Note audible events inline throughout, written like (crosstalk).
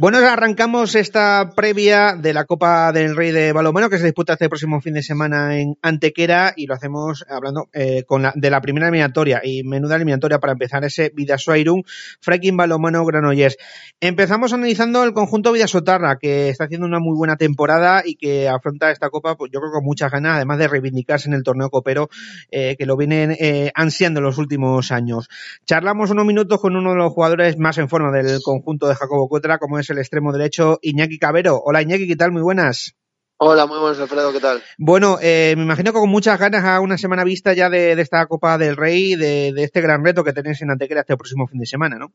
Bueno, arrancamos esta previa de la Copa del Rey de Balomano que se disputa este próximo fin de semana en Antequera y lo hacemos hablando eh, con la, de la primera eliminatoria y menuda eliminatoria para empezar ese Vidasoairum, Freaking Balomano Granollers. Empezamos analizando el conjunto Vidasotarra que está haciendo una muy buena temporada y que afronta esta Copa pues yo creo con muchas ganas, además de reivindicarse en el torneo copero eh, que lo vienen eh, ansiando en los últimos años. Charlamos unos minutos con uno de los jugadores más en forma del conjunto de Jacobo Cuetra, como es el extremo derecho Iñaki Cabero. Hola Iñaki, ¿qué tal? Muy buenas. Hola, muy buenas, Alfredo, ¿qué tal? Bueno, eh, me imagino que con muchas ganas a una semana vista ya de, de esta Copa del Rey, de, de, este gran reto que tenéis en Antequera este próximo fin de semana, ¿no?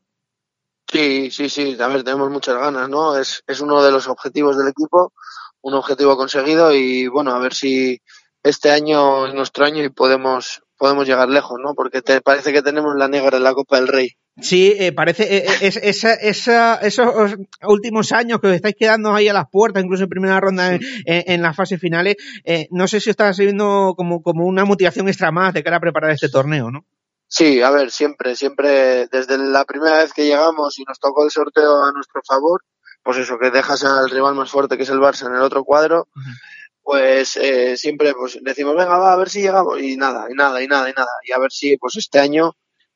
Sí, sí, sí, a ver, tenemos muchas ganas, ¿no? Es, es uno de los objetivos del equipo, un objetivo conseguido y bueno, a ver si este año es nuestro año y podemos, podemos llegar lejos, ¿no? Porque te parece que tenemos la negra en la Copa del Rey. Sí, eh, parece eh, es, esa, esa, esos últimos años que os estáis quedando ahí a las puertas, incluso en primera ronda en, en, en las fases finales, eh, no sé si os está sirviendo como, como una motivación extra más de cara a preparar este torneo, ¿no? Sí, a ver, siempre, siempre, desde la primera vez que llegamos y nos tocó el sorteo a nuestro favor, pues eso, que dejas al rival más fuerte que es el Barça en el otro cuadro, uh -huh. pues eh, siempre pues decimos, venga, va, a ver si llegamos, y nada, y nada, y nada, y nada, y a ver si pues este año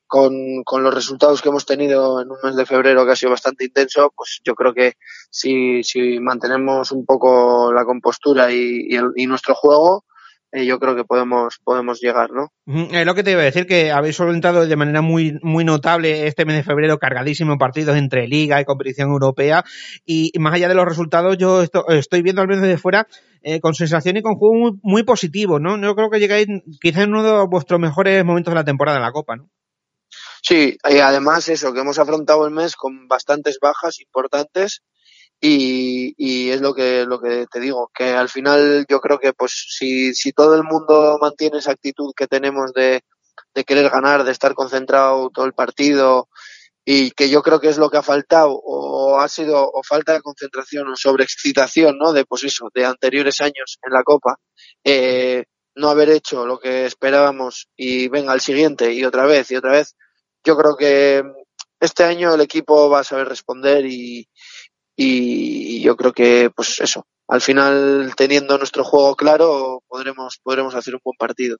con, con los resultados que hemos tenido en un mes de febrero que ha sido bastante intenso, pues yo creo que si, si mantenemos un poco la compostura y, el, y nuestro juego, eh, yo creo que podemos, podemos llegar, ¿no? Es lo que te iba a decir, que habéis solventado de manera muy, muy notable este mes de febrero, cargadísimo partidos entre Liga y competición europea. Y, más allá de los resultados, yo esto, estoy viendo al menos desde fuera eh, con sensación y con juego muy, muy positivo, ¿no? Yo creo que llegáis quizás en uno de vuestros mejores momentos de la temporada en la Copa, ¿no? Sí, y además eso, que hemos afrontado el mes con bastantes bajas importantes y, y es lo que, lo que te digo, que al final yo creo que pues si, si todo el mundo mantiene esa actitud que tenemos de, de querer ganar, de estar concentrado todo el partido y que yo creo que es lo que ha faltado o ha sido o falta de concentración o sobreexcitación, ¿no? De pues eso, de anteriores años en la Copa, eh, no haber hecho lo que esperábamos y venga al siguiente y otra vez y otra vez, yo creo que este año el equipo va a saber responder y, yo creo que, pues eso, al final teniendo nuestro juego claro podremos podremos hacer un buen partido.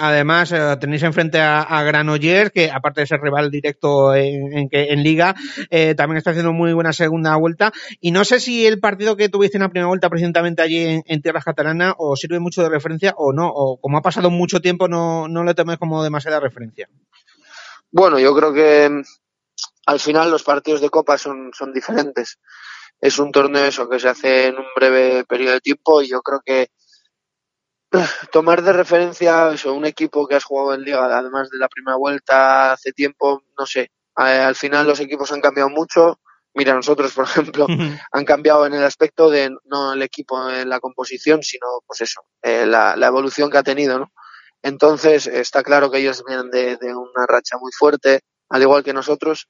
Además eh, tenéis enfrente a, a Granollers que aparte de ser rival directo en, en, en Liga eh, también está haciendo muy buena segunda vuelta y no sé si el partido que tuviste en la primera vuelta precisamente allí en, en tierras catalanas os sirve mucho de referencia o no o como ha pasado mucho tiempo no no le tomes como demasiada referencia. Bueno, yo creo que mm, al final los partidos de Copa son, son diferentes. Es un torneo eso que se hace en un breve periodo de tiempo y yo creo que (sighs) tomar de referencia eso, un equipo que has jugado en liga, además de la primera vuelta hace tiempo, no sé, al final los equipos han cambiado mucho. Mira, nosotros, por ejemplo, han cambiado en el aspecto de no el equipo en la composición, sino pues eso, eh, la, la evolución que ha tenido, ¿no? Entonces, está claro que ellos vienen de, una racha muy fuerte, al igual que nosotros,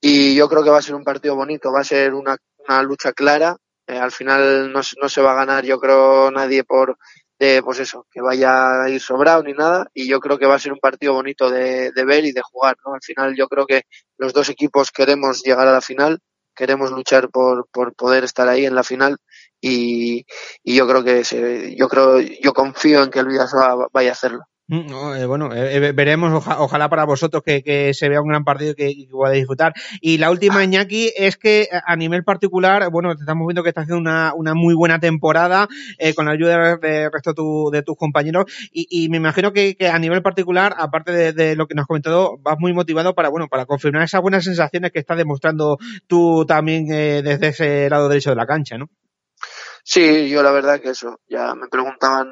y yo creo que va a ser un partido bonito, va a ser una, una lucha clara. Eh, al final no, no, se va a ganar, yo creo, nadie por, de, pues eso, que vaya a ir sobrado ni nada, y yo creo que va a ser un partido bonito de, de ver y de jugar, ¿no? Al final yo creo que los dos equipos queremos llegar a la final, queremos luchar por, por poder estar ahí en la final y, y yo creo que se, yo creo yo confío en que el Vidasoa vaya a hacerlo. No, eh, bueno, eh, veremos, oja, ojalá para vosotros que, que, se vea un gran partido que, que podáis disfrutar. Y la última, Iñaki, es que a nivel particular, bueno, estamos viendo que está haciendo una, una muy buena temporada eh, con la ayuda del resto de, tu, de tus compañeros y, y, me imagino que, que a nivel particular, aparte de, de, lo que nos has comentado, vas muy motivado para, bueno, para confirmar esas buenas sensaciones que estás demostrando tú también eh, desde ese lado derecho de la cancha, ¿no? Sí, yo la verdad que eso, ya me preguntaban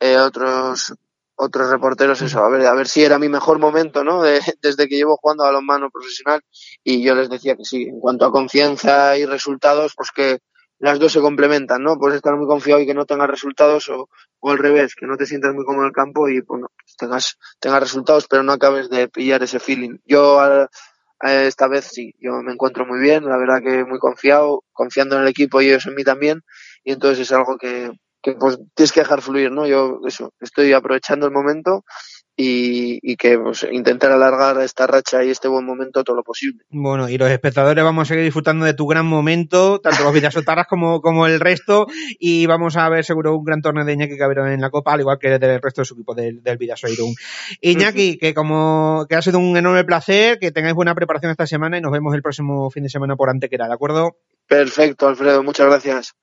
eh, otros otros reporteros eso, a ver, a ver si era mi mejor momento, ¿no? De, (laughs) desde que llevo jugando a balonmano profesional y yo les decía que sí, en cuanto a confianza y resultados, pues que las dos se complementan, ¿no? Puedes estar muy confiado y que no tengas resultados o, o al revés, que no te sientas muy cómodo en el campo y bueno, pues tengas, tengas resultados pero no acabes de pillar ese feeling. Yo a, a esta vez sí, yo me encuentro muy bien, la verdad que muy confiado, confiando en el equipo y ellos en mí también y entonces es algo que, que pues tienes que dejar fluir, ¿no? Yo eso, estoy aprovechando el momento y, que pues, intentar alargar esta racha y este buen momento todo lo posible. Bueno, y los espectadores vamos a seguir disfrutando de tu gran momento, tanto los Vidasotaras (laughs) como, como el resto, y vamos a ver seguro un gran torneo de Iñaki Cabrera en la Copa, al igual que del resto de su equipo del, del Vidaso Iñaki, que como que ha sido un enorme placer, que tengáis buena preparación esta semana y nos vemos el próximo fin de semana por Antequera, ¿de acuerdo? Perfecto, Alfredo, muchas gracias.